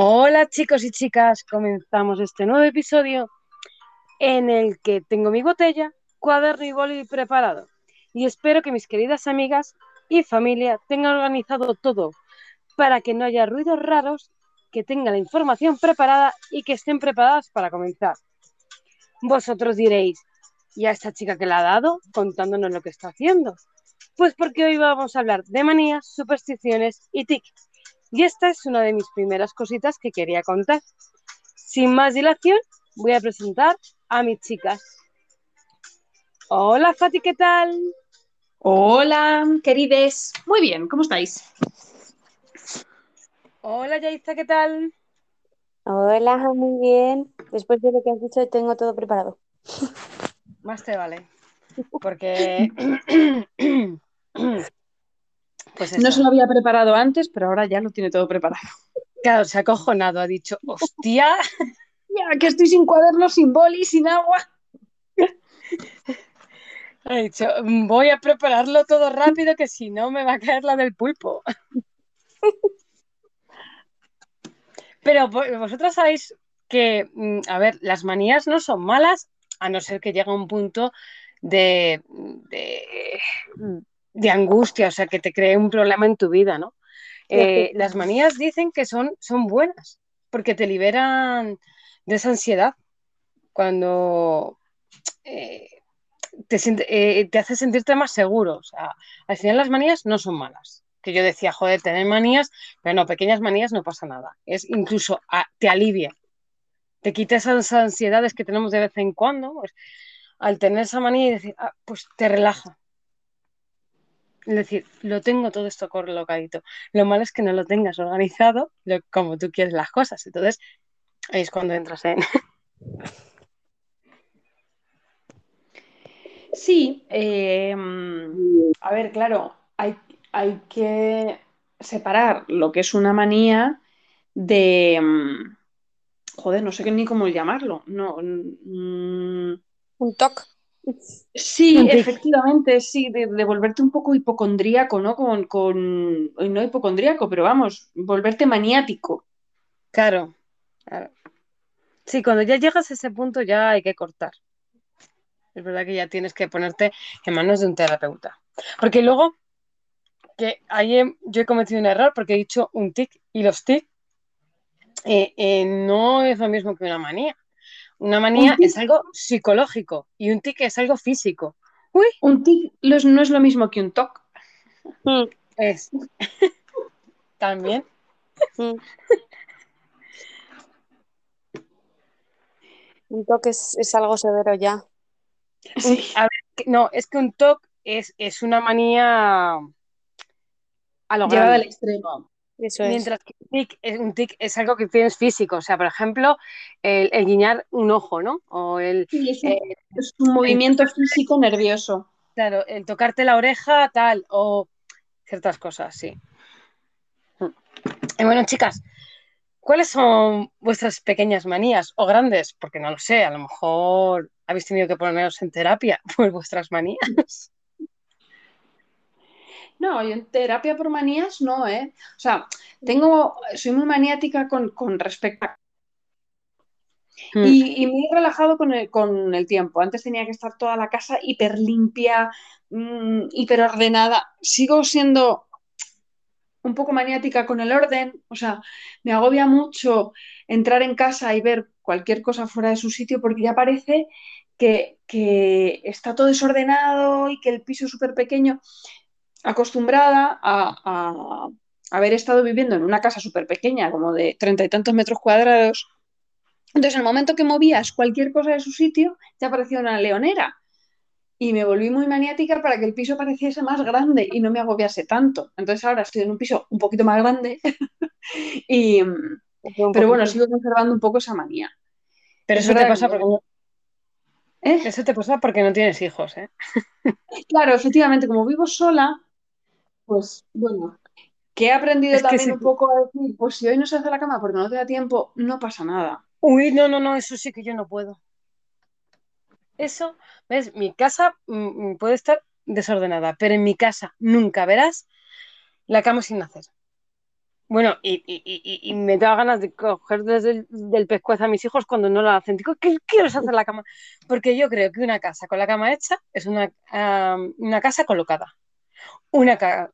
Hola chicos y chicas, comenzamos este nuevo episodio en el que tengo mi botella, cuaderno y boli preparado. Y espero que mis queridas amigas y familia tengan organizado todo para que no haya ruidos raros, que tengan la información preparada y que estén preparadas para comenzar. Vosotros diréis, ¿y a esta chica que la ha dado contándonos lo que está haciendo? Pues porque hoy vamos a hablar de manías, supersticiones y tics. Y esta es una de mis primeras cositas que quería contar. Sin más dilación, voy a presentar a mis chicas. Hola Fati, ¿qué tal? Hola, querides. Muy bien, ¿cómo estáis? Hola Yaisa, ¿qué tal? Hola, muy bien. Después de lo que has dicho, tengo todo preparado. Más te vale. Porque... pues. No se lo había preparado antes, pero ahora ya lo tiene todo preparado. Claro, se ha acojonado, ha dicho, hostia, ya que estoy sin cuaderno, sin boli, sin agua. Ha dicho, voy a prepararlo todo rápido, que si no me va a caer la del pulpo. Pero vosotras sabéis que, mm, a ver, las manías no son malas, a no ser que llegue un punto de, de, de angustia, o sea, que te cree un problema en tu vida, ¿no? Eh, las manías dicen que son, son buenas, porque te liberan de esa ansiedad. Cuando eh, te, eh, te, hace sentirte más seguro. O sea, al final las manías no son malas. Que yo decía, joder, tener manías, pero no, pequeñas manías no pasa nada. Es incluso a, te alivia. Te quita esas ansiedades que tenemos de vez en cuando. Pues, al tener esa manía y decir, ah, pues te relaja. Es decir, lo tengo todo esto colocadito. Lo malo es que no lo tengas organizado lo, como tú quieres las cosas. Entonces, ahí es cuando entras en. Sí, eh, a ver, claro, hay, hay, que separar lo que es una manía de. Joder, no sé ni cómo llamarlo. No, mm, un toque. Sí, efectivamente, sí, de, de, volverte un poco hipocondríaco, ¿no? Con, con, no hipocondríaco, pero vamos, volverte maniático. Claro, claro. Sí, cuando ya llegas a ese punto ya hay que cortar. Es verdad que ya tienes que ponerte en manos de un terapeuta. Porque luego, que ahí yo he cometido un error porque he dicho un tic y los tic eh, eh, no es lo mismo que una manía. Una manía es algo psicológico y un tic es algo físico. Uy. Un tic no es lo mismo que un toc. Mm. Es. También. Mm. Un TOC es, es, algo severo ya. Sí. A ver, no, es que un TOC es, es una manía a lo Llevada al extremo. Eso Mientras que un tic, es, un tic es algo que tienes físico. O sea, por ejemplo, el, el guiñar un ojo, ¿no? O el, sí, es, un, eh, es un movimiento el, físico nervioso. Claro, el tocarte la oreja, tal, o ciertas cosas, sí. Y bueno, chicas, ¿Cuáles son vuestras pequeñas manías o grandes? Porque no lo sé, a lo mejor habéis tenido que poneros en terapia por vuestras manías. No, yo en terapia por manías no, ¿eh? O sea, tengo, soy muy maniática con, con respecto a... Mm. Y, y, me he relajado con el, con el, tiempo. Antes tenía que estar toda la casa hiper limpia, mmm, hiper ordenada. Sigo siendo un poco maniática con el orden, o sea, me agobia mucho entrar en casa y ver cualquier cosa fuera de su sitio porque ya parece que, que está todo desordenado y que el piso es súper pequeño. Acostumbrada a, a, haber estado viviendo en una casa súper pequeña, como de treinta y tantos metros cuadrados, entonces, en el momento que movías cualquier cosa de su sitio, ya parecía una leonera y me volví muy maniática para que el piso pareciese más grande y no me agobiase tanto. Entonces ahora estoy en un piso un poquito más grande y, pero bueno, sigo conservando un poco esa manía. Pero eso te pasa porque. ¿Eh? Eso te pasa porque no tienes hijos, ¿eh? Claro, efectivamente, como vivo sola, pues bueno, que he aprendido es también un poco a decir, pues si hoy no se hace la cama porque no te da tiempo, no pasa nada. Uy, no, no, no, eso sí que yo no puedo. Eso, ¿ves? Mi casa mm, puede estar desordenada, pero en mi casa nunca verás la cama sin hacer. Bueno, y, y, y, y me da ganas de coger desde el del pescuezo a mis hijos cuando no lo hacen. Digo, ¿qué quieres hacer la cama? Porque yo creo que una casa con la cama hecha es una, um, una casa colocada. Una, ca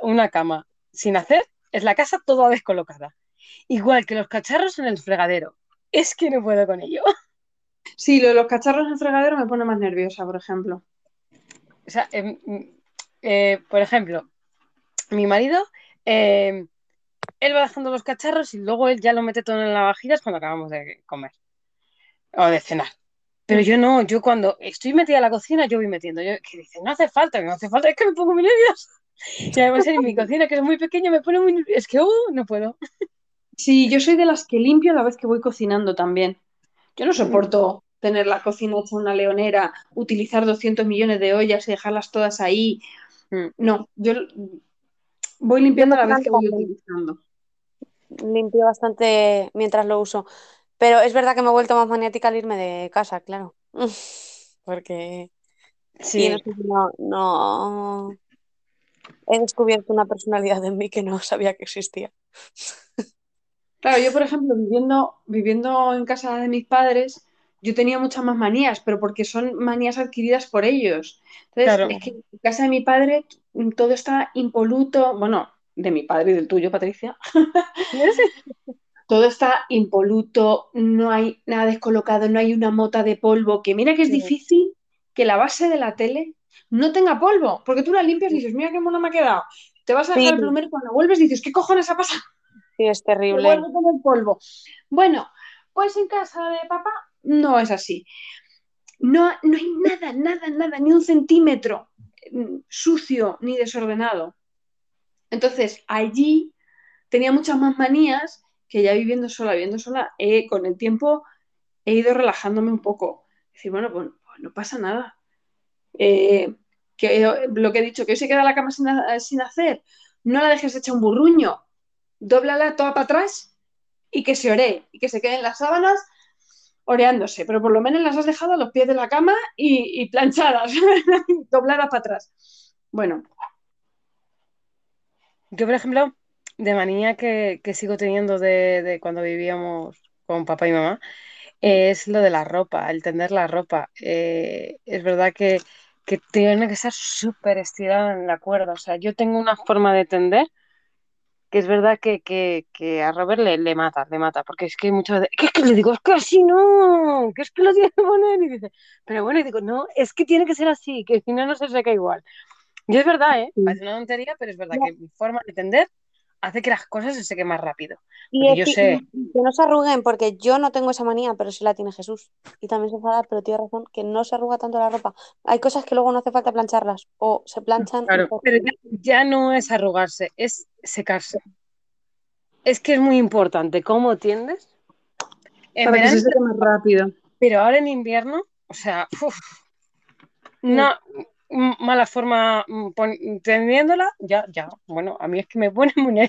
una cama sin hacer es la casa toda descolocada. Igual que los cacharros en el fregadero. Es que no puedo con ello. Sí, lo de los cacharros en el fregadero me pone más nerviosa, por ejemplo. O sea, eh, eh, por ejemplo, mi marido, eh, él va dejando los cacharros y luego él ya lo mete todo en la vajilla cuando acabamos de comer o de cenar. Pero yo no, yo cuando estoy metida en la cocina, yo voy metiendo. Yo, que dice, no hace falta, que no hace falta, es que me pongo muy nerviosa. Y además en mi cocina, que es muy pequeña, me pone muy nerviosa. Es que, uh, no puedo. Sí, yo soy de las que limpio a la vez que voy cocinando también. Yo no soporto tener la cocina hecha una leonera, utilizar 200 millones de ollas y dejarlas todas ahí. No, yo voy limpiando a la vez que voy utilizando. Limpio bastante mientras lo uso. Pero es verdad que me he vuelto más maniática al irme de casa, claro. Porque Sí, no, no, he descubierto una personalidad en mí que no sabía que existía. Claro, yo por ejemplo, viviendo, viviendo en casa de mis padres, yo tenía muchas más manías, pero porque son manías adquiridas por ellos. Entonces, Claro. es que en casa de mi padre todo está impoluto, bueno, de mi padre y del tuyo, Patricia, todo está impoluto, no hay nada descolocado, no hay una mota de polvo, que mira que es Sí. difícil que la base de la tele no tenga polvo, porque tú la limpias y dices, mira qué mona me ha quedado. Te vas a dejar Sí. el plumero y cuando vuelves dices, ¿qué cojones ha pasado? Sí, es terrible. vuelve con el polvo. Bueno, pues en casa de papá no es así. No, no hay nada, nada, nada, ni un centímetro mm, sucio ni desordenado. Entonces, allí tenía muchas más manías que ya viviendo sola, viviendo sola, eh, con el tiempo he ido relajándome un poco. Decir, bueno, pues, pues no pasa nada. Eh, que, eh, lo que he dicho, que hoy se queda la cama sin, ha- sin hacer, no la dejes hecha un burruño, dóblala toda para atrás y que se oree, y que se queden las sábanas oreándose, pero por lo menos las has dejado a los pies de la cama y, y planchadas, dobladas para atrás. Bueno, Yo, por ejemplo, de manía que, que sigo teniendo de, de cuando vivíamos con papá y mamá, es lo de la ropa, el tender la ropa. Eh, es verdad que, que tiene que estar súper estirada en la cuerda. O sea, yo tengo una forma de tender que es verdad que, que, que a Robert le, le mata, le mata, porque es que muchas veces, que es que le digo, es que así no, que es que lo tiene que poner, y dice, pero bueno, y digo, no, es que tiene que ser así, que si no, no se seca igual. Y es verdad, ¿eh? Parece una tontería, pero es verdad No. que mi forma de tender hace que las cosas se sequen más rápido. Y yo que, sé, que no se arruguen, porque yo no tengo esa manía, pero sí la tiene Jesús. Y también se enfada, pero tiene razón, que no se arruga tanto la ropa. Hay cosas que luego no hace falta plancharlas, o se planchan claro, se- pero ya, ya no es arrugarse, es secarse. Es que es muy importante cómo tiendes. En para que verano se seque más rápido. Pero ahora en invierno, o sea, uf, m- mala forma tendiéndola, ya, ya. Bueno, a mí es que me pone muy.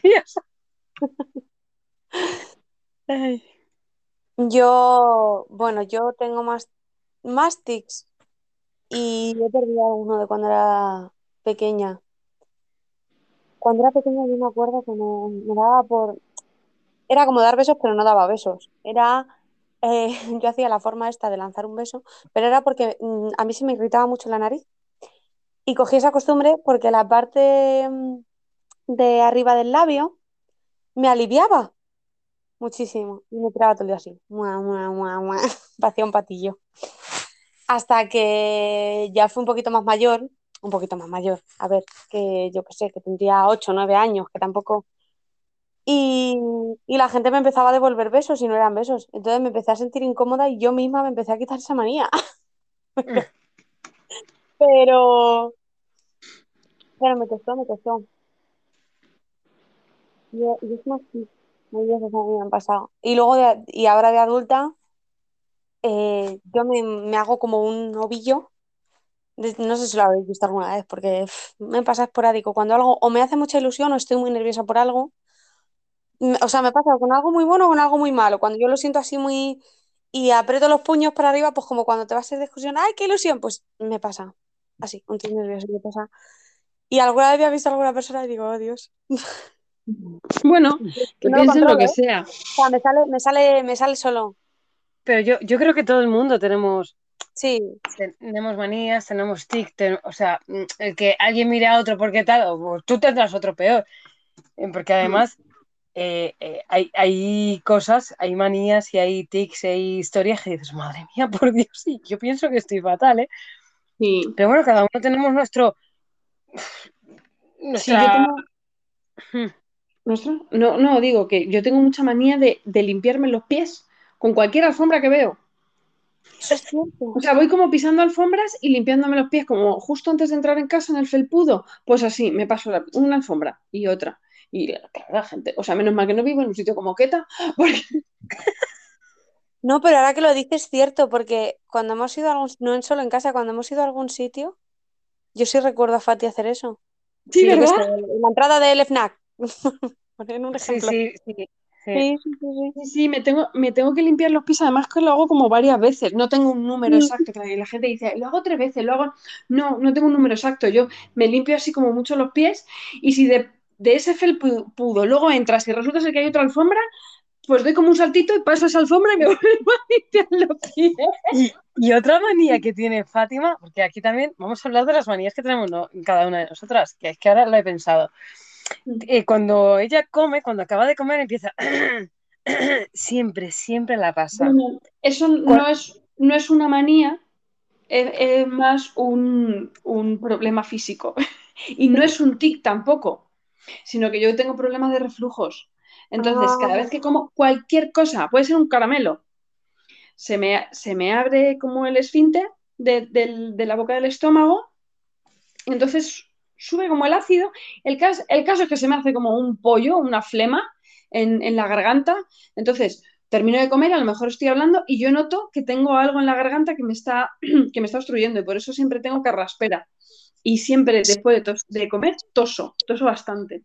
Yo, bueno, yo tengo más, más tics y he perdido uno de cuando era pequeña. Cuando era pequeña yo me acuerdo que me, me daba por... Era como dar besos, pero no daba besos. Era... eh, yo hacía la forma esta de lanzar un beso, pero era porque mm, a mí se me irritaba mucho la nariz y cogí esa costumbre porque la parte mm, de arriba del labio me aliviaba muchísimo y me tiraba todo el día así. Mua, mua, mua, mua. Parecía un patillo. Hasta que ya fui un poquito más mayor, un poquito más mayor, a ver, que yo qué sé, que tendría 8 o 9 años, que tampoco... Y, y la gente me empezaba a devolver besos y no eran besos. Entonces me empecé a sentir incómoda y yo misma me empecé a quitar esa manía. Pero, pero me costó, me costó. Y, es más, a mí me han pasado. Y luego, y ahora de adulta, eh, yo me, me hago como un ovillo. No sé si lo habéis visto alguna vez, porque me pasa esporádico. Cuando algo o me hace mucha ilusión o estoy muy nerviosa por algo, o sea, me pasa con algo muy bueno o con algo muy malo. Cuando yo lo siento así muy... y aprieto los puños para arriba, pues como cuando te vas a de excursión, ¡ay, qué ilusión! Pues me pasa. Así, un nervioso me pasa. Y alguna vez había visto a alguna persona y digo, oh Dios. Bueno, que No lo piensen lo que ¿eh? sea. O sea, me sale, me sale, me sale solo. Pero yo, yo creo que todo el mundo tenemos, Sí, tenemos manías, tenemos tic, ten- o sea, mm, el que alguien mire a otro porque tal, o pues tú tendrás otro peor. Eh, Porque además eh, eh, hay, hay cosas, hay manías y hay tics, y hay historias que dices, madre mía, por Dios, sí, yo pienso que estoy fatal, ¿eh? Sí. Pero bueno, cada uno tenemos nuestro. Sí, Nuestra... yo tengo. Hmm. ¿Nuestra? No, no, digo que yo tengo mucha manía de, de limpiarme los pies con cualquier alfombra que veo. eso es cierto. O sea, voy como pisando alfombras y limpiándome los pies, como justo antes de entrar en casa en el felpudo. Pues así, me paso la- una alfombra y otra. Y la, gente, o sea, menos mal que no vivo en un sitio como Queta, porque No, pero ahora que lo dices es cierto, porque cuando hemos ido a algún, no en solo en casa, cuando hemos ido a algún sitio, yo sí recuerdo a Fati hacer eso. sí, qué ¿verdad? en la entrada del FNAC. Poner un Sí, ejemplo. sí, sí. sí. Sí, sí, sí, sí. Sí, sí, me tengo, me tengo que limpiar los pies, además que lo hago como varias veces, no tengo un número Mm. exacto, que la gente dice, lo hago tres veces, lo hago, no, no tengo un número exacto, yo me limpio así como mucho los pies y si de, de ese felpudo luego entras y resulta ser que hay otra alfombra, pues doy como un saltito y paso esa alfombra y me vuelvo a limpiar los pies. Y, y otra manía que tiene Fátima, porque aquí también vamos a hablar de las manías que tenemos ¿no? cada una de nosotras, que es que ahora lo he pensado. Eh, cuando ella come, cuando acaba de comer, empieza. siempre, siempre la pasa. Bueno, eso no es, no es una manía, es, es más un, un problema físico. Y no es un tic tampoco, sino que yo tengo problemas de reflujos. Entonces, Ah. cada vez que como cualquier cosa, puede ser un caramelo, se me, se me abre como el esfínter de, de la boca del estómago, y entonces sube como el ácido. El caso, el caso es que se me hace como un pollo, una flema en, en la garganta. Entonces, termino de comer, a lo mejor estoy hablando y yo noto que tengo algo en la garganta que me está, que me está obstruyendo y por eso siempre tengo carraspera. Y siempre después de, tos- de comer, toso, toso bastante.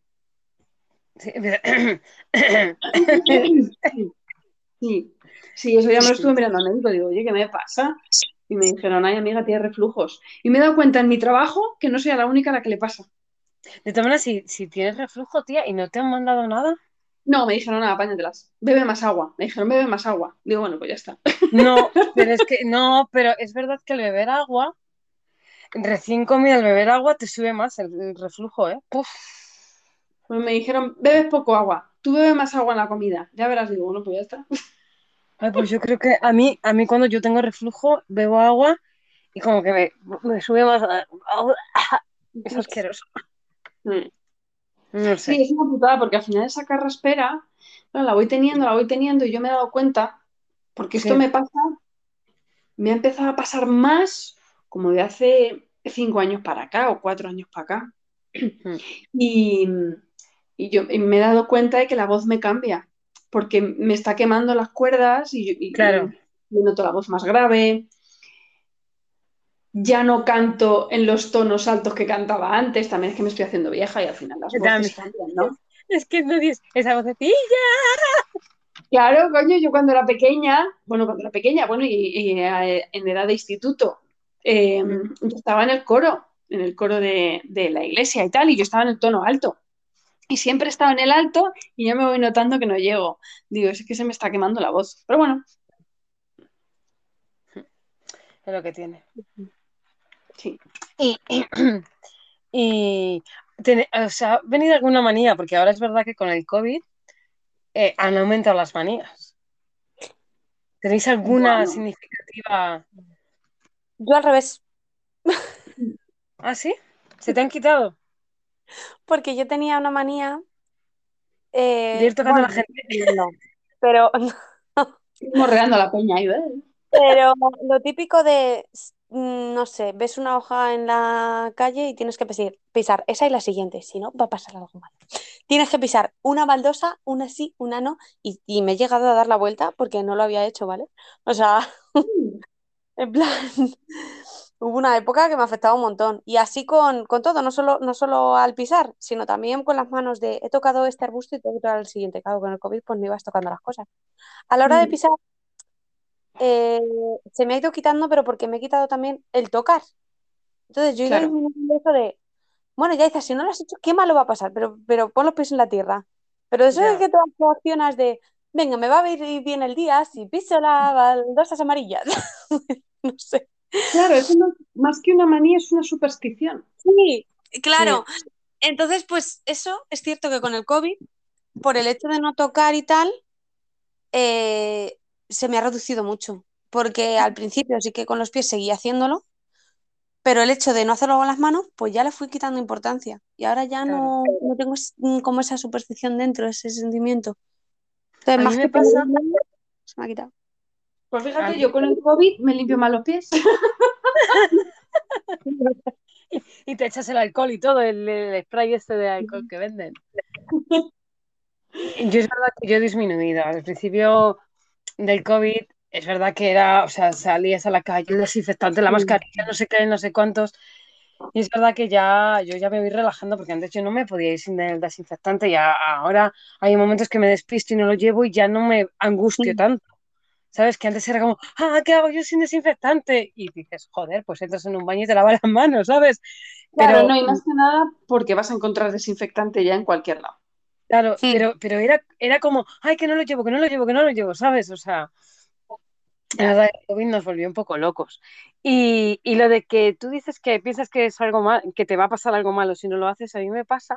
Sí, Sí, sí, eso ya me lo estuve mirando al médico. Digo, oye, ¿qué me pasa? Y me dijeron, ay, amiga, tienes reflujos. Y me he dado cuenta en mi trabajo que no soy la única a la que le pasa. De todas maneras, si, si tienes reflujo, tía, y no te han mandado nada, No, me dijeron, nada, apáñatelas. Bebe más agua. Me dijeron, bebe más agua. Digo, bueno, pues ya está. no, pero es que no, pero es verdad que el beber agua, recién comido el beber agua, te sube más el, el reflujo, ¿eh? Puf. Pues me dijeron, bebes poco agua. Tú bebes más agua en la comida. Ya verás, digo, bueno, pues ya está. Ay, pues yo creo que a mí, a mí cuando yo tengo reflujo, bebo agua y como que me, me sube más. Es asqueroso. Mm. No Sí, sé. es una putada porque al final esa carraspera, claro, la voy teniendo, la voy teniendo y yo me he dado cuenta, porque esto Sí. me pasa, me ha empezado a pasar más como de hace cinco años para acá o cuatro años para acá. Mm. Y, y yo y me he dado cuenta de que la voz me cambia, porque me está quemando las cuerdas y, y- Claro. y noto la voz más grave. Ya no canto en los tonos altos que cantaba antes, también es que me estoy haciendo vieja y al final las voces cambian, ¿no? Es que no dices esa vocecilla. Claro, coño, yo cuando era pequeña, bueno, cuando era pequeña, bueno, y, eh, en edad de instituto, eh, yo estaba en el coro, en el coro de, de la iglesia y tal, y yo estaba en el tono alto. Y siempre estaba en el alto y ya me voy notando que no llego. Digo, es que se me está quemando la voz. Pero bueno, Es lo que tiene. sí. Y, y tiene- o sea, ¿ha venido alguna manía? Porque ahora es verdad que con el COVID eh, han aumentado las manías. ¿Tenéis alguna Bueno. significativa? Yo al revés, ¿Ah, sí? ¿Se te han quitado? Porque yo tenía una manía. eh, De ir tocando a la gente. no, pero, morreando la peña ahí, ¿ves? pero lo típico de, mm, no sé, ves una hoja en la calle y tienes que pisar, pisar esa y la siguiente, si no, va a pasar algo mal. Tienes que pisar una baldosa, una sí, una no, y, y me he llegado a dar la vuelta porque no lo había hecho, ¿vale? O sea, en plan, hubo una época que me afectaba un montón. Y así con, con todo, no solo, no solo al pisar, sino también con las manos de he tocado este arbusto y tengo que tocar el siguiente. Claro, con el COVID pues no ibas tocando las cosas. A la hora de Mm. pisar, eh, se me ha ido quitando, pero porque me he quitado también el tocar. Entonces yo he ido Claro. disminuyendo eso de, bueno, ya dices, si no lo has hecho, qué malo va a pasar, pero, pero pon los pies en la tierra. Pero eso Ya. es que tú accionas de, venga, me va a ir bien el día si piso las baldosas amarillas. No sé. Claro, no- más que una manía es una superstición. Sí, claro. Entonces, pues eso es cierto que con el COVID, por el hecho de no tocar y tal, eh, se me ha reducido mucho. Porque al principio sí que con los pies seguía haciéndolo, pero el hecho de no hacerlo con las manos, pues ya le fui quitando importancia. Y ahora ya no, no tengo es- como esa superstición dentro, ese sentimiento. Entonces, A mí más me que pasa- se me ha quitado. Pues fíjate, yo con el COVID me limpio mal los pies. Y te echas el alcohol y todo, el, el spray este de alcohol que venden. Yo es verdad que yo he disminuido. Al principio del COVID, es verdad que era, o sea, salías a la calle, el desinfectante, la mascarilla, no sé qué, no sé cuántos. Y es verdad que ya yo ya me voy relajando porque antes yo no me podía ir sin el desinfectante y ahora hay momentos que me despisto y no lo llevo y ya no me angustio tanto. ¿Sabes? Que antes era como, ah, ¿qué hago yo sin desinfectante? Y dices, joder, pues entras en un baño y te lavas las manos, ¿sabes? Claro, Pero- no, y más que nada porque vas a encontrar desinfectante ya en cualquier lado. Claro, Sí. pero, pero era, era como, ay, que no lo llevo, que no lo llevo, que no lo llevo, ¿sabes? O sea, la verdad, el COVID nos volvió un poco locos. Y, y lo de que tú dices que piensas que es algo mal, que te va a pasar algo malo si no lo haces, a mí me pasa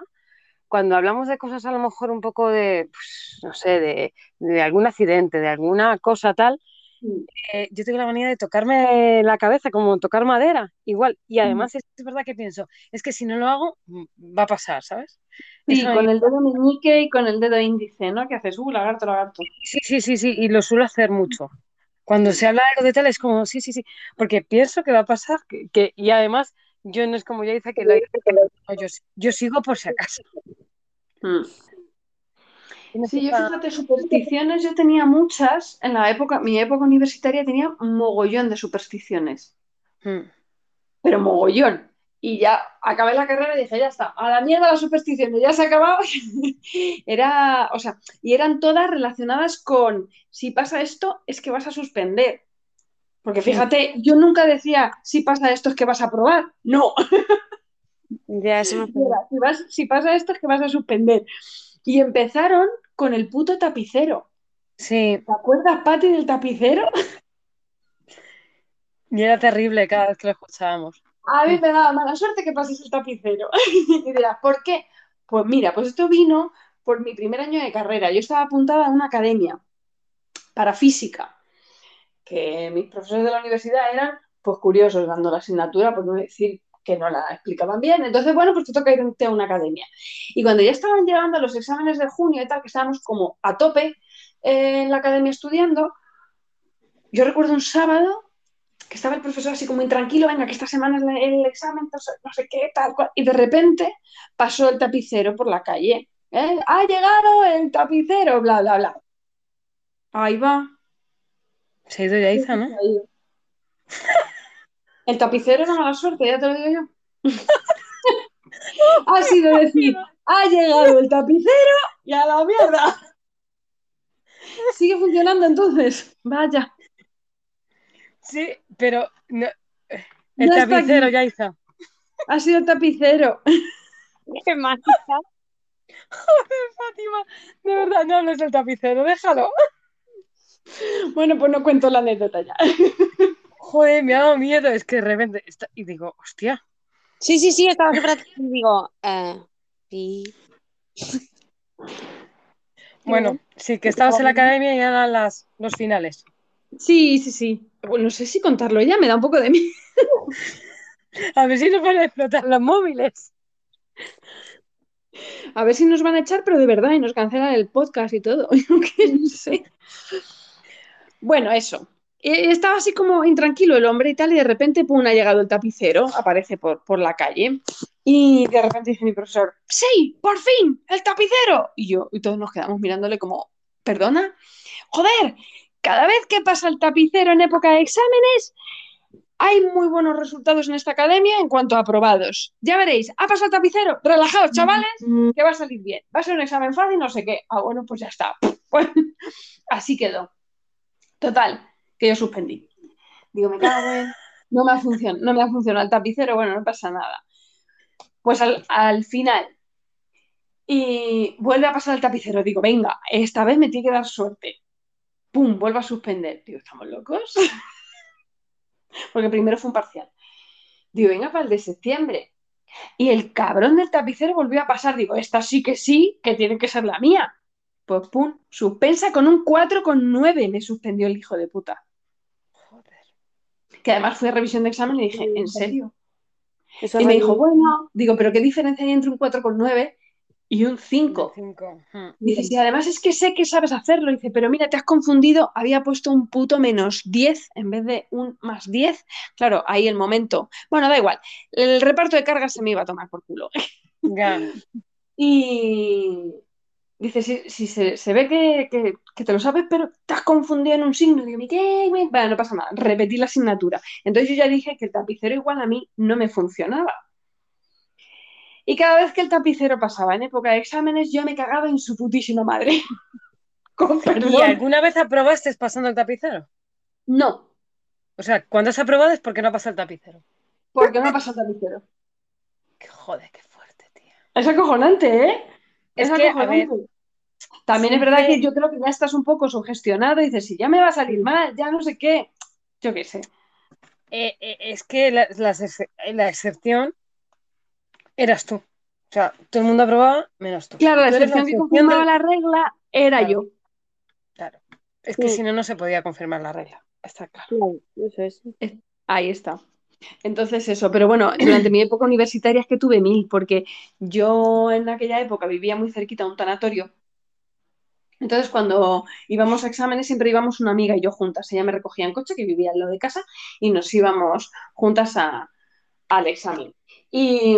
cuando hablamos de cosas a lo mejor un poco de, pues, no sé, de, de algún accidente, de alguna cosa tal, eh, yo tengo la manía de tocarme la cabeza, como tocar madera, igual. Y además es, verdad que pienso, es que si no lo hago, mm, va a pasar, ¿sabes? Sí, Eso con el dedo meñique y con el dedo índice, ¿no? Que haces, uh, lagarto, lagarto. Sí, sí, sí, sí, y lo suelo hacer mucho. Cuando se habla algo de tal es como, sí, sí, sí, porque pienso que va a pasar, que, que- y además yo no es como ya dice que lo no, yo, yo sigo por si acaso. Mm. Sí, yo fíjate, supersticiones yo tenía muchas. En la época, mi época universitaria tenía un mogollón de supersticiones. Mm, pero mogollón. Y ya acabé la carrera y dije, ya está, a la mierda las supersticiones, ya se ha acabado. Era, o sea, y eran todas relacionadas con si pasa esto, es que vas a suspender. Porque fíjate, yo nunca decía si pasa esto es que vas a probar. No, Ya, eso me si, vas- si pasa esto es que vas a suspender. Y empezaron con el puto tapicero. Sí, ¿Te acuerdas, Pati, del tapicero? y era terrible cada vez que lo escuchábamos. A mí me daba mala suerte que pases el tapicero. y dirás, ¿por qué? Pues mira, pues esto vino por mi primer año de carrera. Yo estaba apuntada a una academia para física, que mis profesores de la universidad eran pues curiosos dando la asignatura, por no decir que no la explicaban bien. Entonces, bueno, pues te toca irte a una academia. Y cuando ya estaban llegando los exámenes de junio y tal, que estábamos como a tope eh, en la academia estudiando, yo recuerdo un sábado que estaba el profesor así como intranquilo, venga, que esta semana es el examen, no sé, qué, tal cual. Y de repente pasó el tapicero por la calle. ¿eh? Ha llegado el tapicero, bla, bla, bla. Ahí va. Se ha ido Yaiza, ¿no? Ahí. El tapicero era mala suerte, ya te lo digo yo. ha sido decir, ha llegado el tapicero y a la mierda. Sigue funcionando entonces. Vaya. Sí, pero no- el Ya tapicero, aquí. Yaiza. Ha sido el tapicero. Qué mal. Fátima, de verdad, no hables del tapicero, déjalo. Bueno, pues no cuento la anécdota ya. Joder, me ha dado miedo, es que de repente, está- y digo, hostia, Sí, sí, sí, estaba súper y digo, eh, pi. bueno, sí, que estabas en la academia y eran las, los finales. Sí, sí, sí. Bueno, no sé si contarlo ya, me da un poco de miedo. A ver si nos van a explotar los móviles. A ver si nos van a echar, pero de verdad, y nos cancelan el podcast y todo. Yo qué sé. Bueno, eso. Eh, Estaba así como intranquilo el hombre y tal, y de repente, pum, ha llegado el tapicero, aparece por, por la calle, y de repente dice mi profesor, ¡Sí! ¡Por fin! ¡El tapicero! Y yo, y todos nos quedamos mirándole como, ¿perdona? ¡Joder! Cada vez que pasa el tapicero en época de exámenes, hay muy buenos resultados en esta academia en cuanto a aprobados. Ya veréis, ha pasado el tapicero, relajaos, chavales, que va a salir bien. Va a ser un examen fácil, no sé qué. Ah, bueno, pues ya está. Así quedó. Total, que yo suspendí. Digo, me cago en... No me ha funcionado, no me ha funcionado el tapicero, bueno, no pasa nada. Pues al, al final, Y vuelve a pasar el tapicero. Digo, venga, esta vez me tiene que dar suerte. ¡Pum! Vuelve a suspender. Digo, ¿estamos locos? Porque primero fue un parcial. Digo, venga, para el de septiembre. Y el cabrón del tapicero volvió a pasar. Digo, esta sí que sí, que tiene que ser la mía. Pues pum, suspensa con un 4,9 me suspendió el hijo de puta. Que además fui a revisión de examen y dije, ¿en serio? Eso Y me dijo, bueno, digo, pero ¿qué diferencia hay entre un 4,9 y un 5? Cinco. Hmm. Dice, sí, además es que sé que sabes hacerlo. Dice, pero mira, te has confundido, había puesto un puto menos 10 en vez de un más 10. Claro, ahí el momento. Bueno, da igual. El reparto de cargas se me iba a tomar por culo. Ya. Y dice, si, si se, se ve que, que- que te lo sabes, pero te has confundido en un signo. Digo, ¿qué? ¿Qué? Bueno, no pasa nada, repetí la asignatura. Entonces yo ya dije que el tapicero igual a mí no me funcionaba. Y cada vez que el tapicero pasaba en época de exámenes, yo me cagaba en su putísima madre. Con ¿Y alguna vez aprobaste pasando el tapicero? No, O sea, cuando has aprobado es porque no pasa el tapicero. porque no pasa el tapicero. Que joder, qué fuerte, tía. Es acojonante, ¿eh? Es Es que, a acojonante. ver, También es verdad que yo creo que ya estás un poco sugestionado y dices, si ya me va a salir mal, ya no sé qué. Yo qué sé. eh, eh, es que la, ex- la excepción eras tú. O sea, todo el mundo aprobaba menos tú. Claro, la excepción que confirmaba la regla era Claro. yo. Claro. Es que Sí. si no, no se podía confirmar la regla. Está claro. Claro, eso es. Ahí está. Entonces eso, pero bueno, durante mi época universitaria es que tuve mil, porque yo en aquella época vivía muy cerquita de un tanatorio. Entonces cuando íbamos a exámenes siempre íbamos una amiga y yo juntas. Ella me recogía en coche, que vivía al lado de casa, y nos íbamos juntas a- al examen. Y,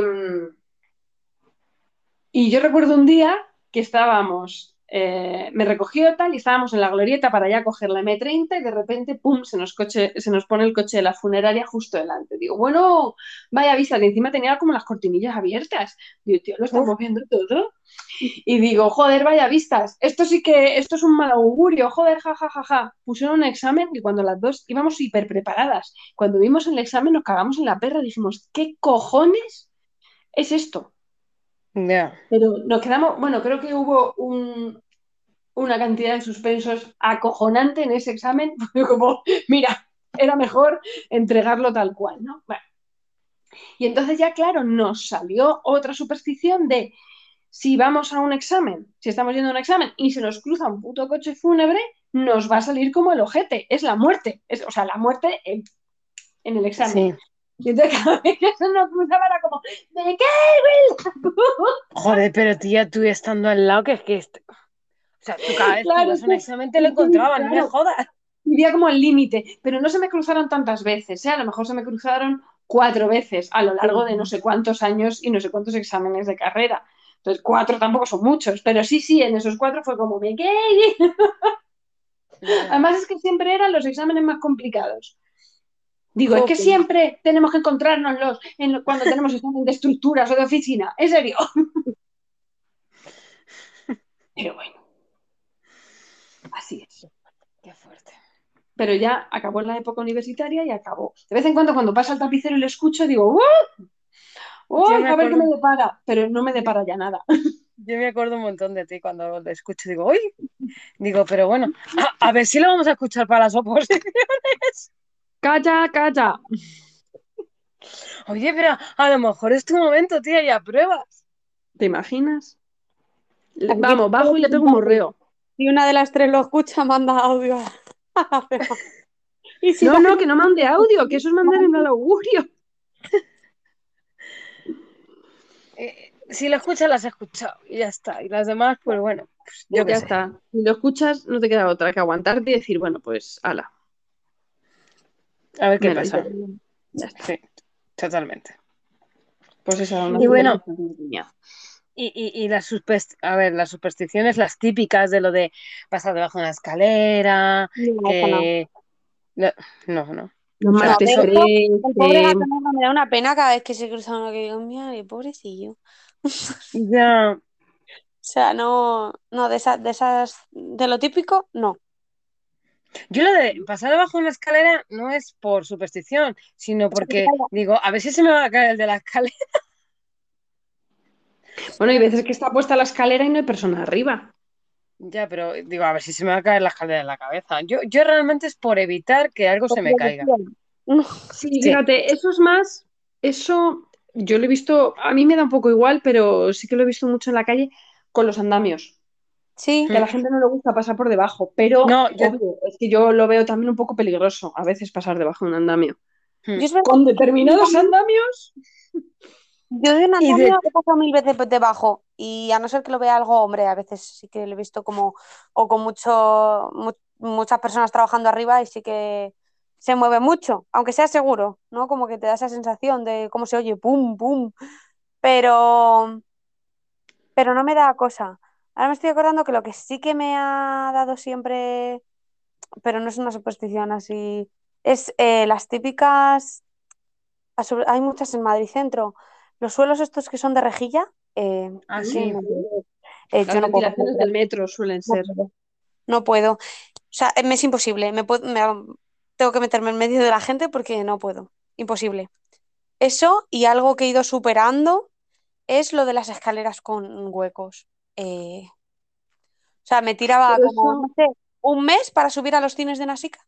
y yo recuerdo un día que estábamos, eh, me recogió tal y estábamos en la glorieta para ya coger la M30 y de repente, pum, se nos, coche, se nos pone el coche de la funeraria justo delante. Digo, bueno, vaya vista, y encima tenía como las cortinillas abiertas. Digo, tío, lo estamos viendo todo. Y digo, joder, vaya vistas, esto sí que, esto es un mal augurio, joder, ja, ja, ja, ja. Pusieron un examen y cuando las dos íbamos hiper preparadas, cuando vimos el examen nos cagamos en la perra, dijimos, ¿qué cojones es esto? Pero nos quedamos, bueno, creo que hubo un- una cantidad de suspensos acojonante en ese examen, como, mira, era mejor entregarlo tal cual, ¿no? Bueno. Y entonces ya, claro, nos salió otra superstición de si vamos a un examen, si estamos yendo a un examen y se nos cruza un puto coche fúnebre, nos va a salir como el ojete, es la muerte, es, o sea, la muerte en, en el examen. Sí. Y entonces cada vez que se nos cruzaba era como, ¿de qué? Joder, pero tía, tú estando al lado, que es que. est- O sea, tú cada vez que Claro, ibas a un examen te lo encontraban, no me jodas. Iría como al límite, pero no se me cruzaron tantas veces, ¿eh? A lo mejor se me cruzaron cuatro veces a lo largo de no sé cuántos años y no sé cuántos exámenes de carrera. Entonces, cuatro tampoco son muchos, pero sí, sí, en esos cuatro fue como, ¿me qué? Además es que siempre eran los exámenes más complicados. Digo, es que siempre tenemos que encontrárnoslos en lo- cuando tenemos examen de estructuras o de oficina. ¿En serio? Pero bueno. Así es. Qué fuerte. Pero ya acabó la época universitaria y acabó. De vez en cuando, cuando pasa el tapicero y lo escucho, digo, ¡Uh! ¡Uy, Yo me a ver qué me depara! Pero no me depara ya nada. Yo me acuerdo un montón de ti cuando lo escucho. Digo, uy. Digo, pero bueno, a, a ver si lo vamos a escuchar para las oposiciones. ¡Calla, calla! Oye, pero a lo mejor es tu momento, tía, y apruebas. ¿Te imaginas? Le- Vamos, bajo y le pego un morreo. Si una de las tres lo escucha, manda audio. y si No, no, que no mande audio, que eso es mandar el mal augurio. Eh, si lo escuchas, las has escuchado y ya está. Y las demás, pues bueno, pues yo ya sé. está. Si lo escuchas, no te queda otra que aguantarte y decir, bueno, pues, ala. A ver qué pasa. Sí, totalmente. Pues una Y bueno. Y, y, y las superst- a ver, las supersticiones, las típicas de lo de pasar debajo de una escalera, No, eso no. No, no, sea, eso- El pobre que- gato negro me da una pena cada vez que se cruza uno que digo, mira, qué pobrecillo. Ya, O sea, no, no, de esas, de esas, de lo típico, no. Yo lo de pasar debajo de una escalera no es por superstición, sino porque digo, a ver si se me va a caer el de la escalera. Bueno, hay veces que está puesta la escalera y no hay persona arriba. Ya, pero digo, a ver si se me va a caer la escalera en la cabeza. Yo, yo realmente es por evitar que algo se me caiga. Sí, fíjate, eso es más, eso yo lo he visto, a mí me da un poco igual, pero sí que lo he visto mucho en la calle con los andamios. Sí. Que a la gente no le gusta pasar por debajo, pero No, yo- obvio, es que yo lo veo también un poco peligroso a veces pasar debajo de un andamio. Verdad, Con determinados andamios. yo de un Y de- andamio he pasado mil veces por debajo y a no ser que lo vea algo, hombre, a veces sí que lo he visto como, o con mucho, mu- muchas personas trabajando arriba y sí que se mueve mucho, aunque sea seguro, ¿no? Como que te da esa sensación de cómo se oye, pum, pum, pero, pero no me da cosa. Ahora me estoy acordando que lo que sí que me ha dado siempre, pero no es una superstición así, es eh, las típicas, hay muchas en Madrid Centro, los suelos estos que son de rejilla, eh, Ah, sí, eh, Las yo no puedo. del metro suelen No ser. puedo. No puedo. O sea, me es imposible. Me puedo- me- tengo que meterme en medio de la gente porque no puedo. Imposible. Eso y algo que he ido superando es lo de las escaleras con huecos. Eh, o sea, me tiraba Pero como, eso- no sé, un mes para subir a los cines de Nasica.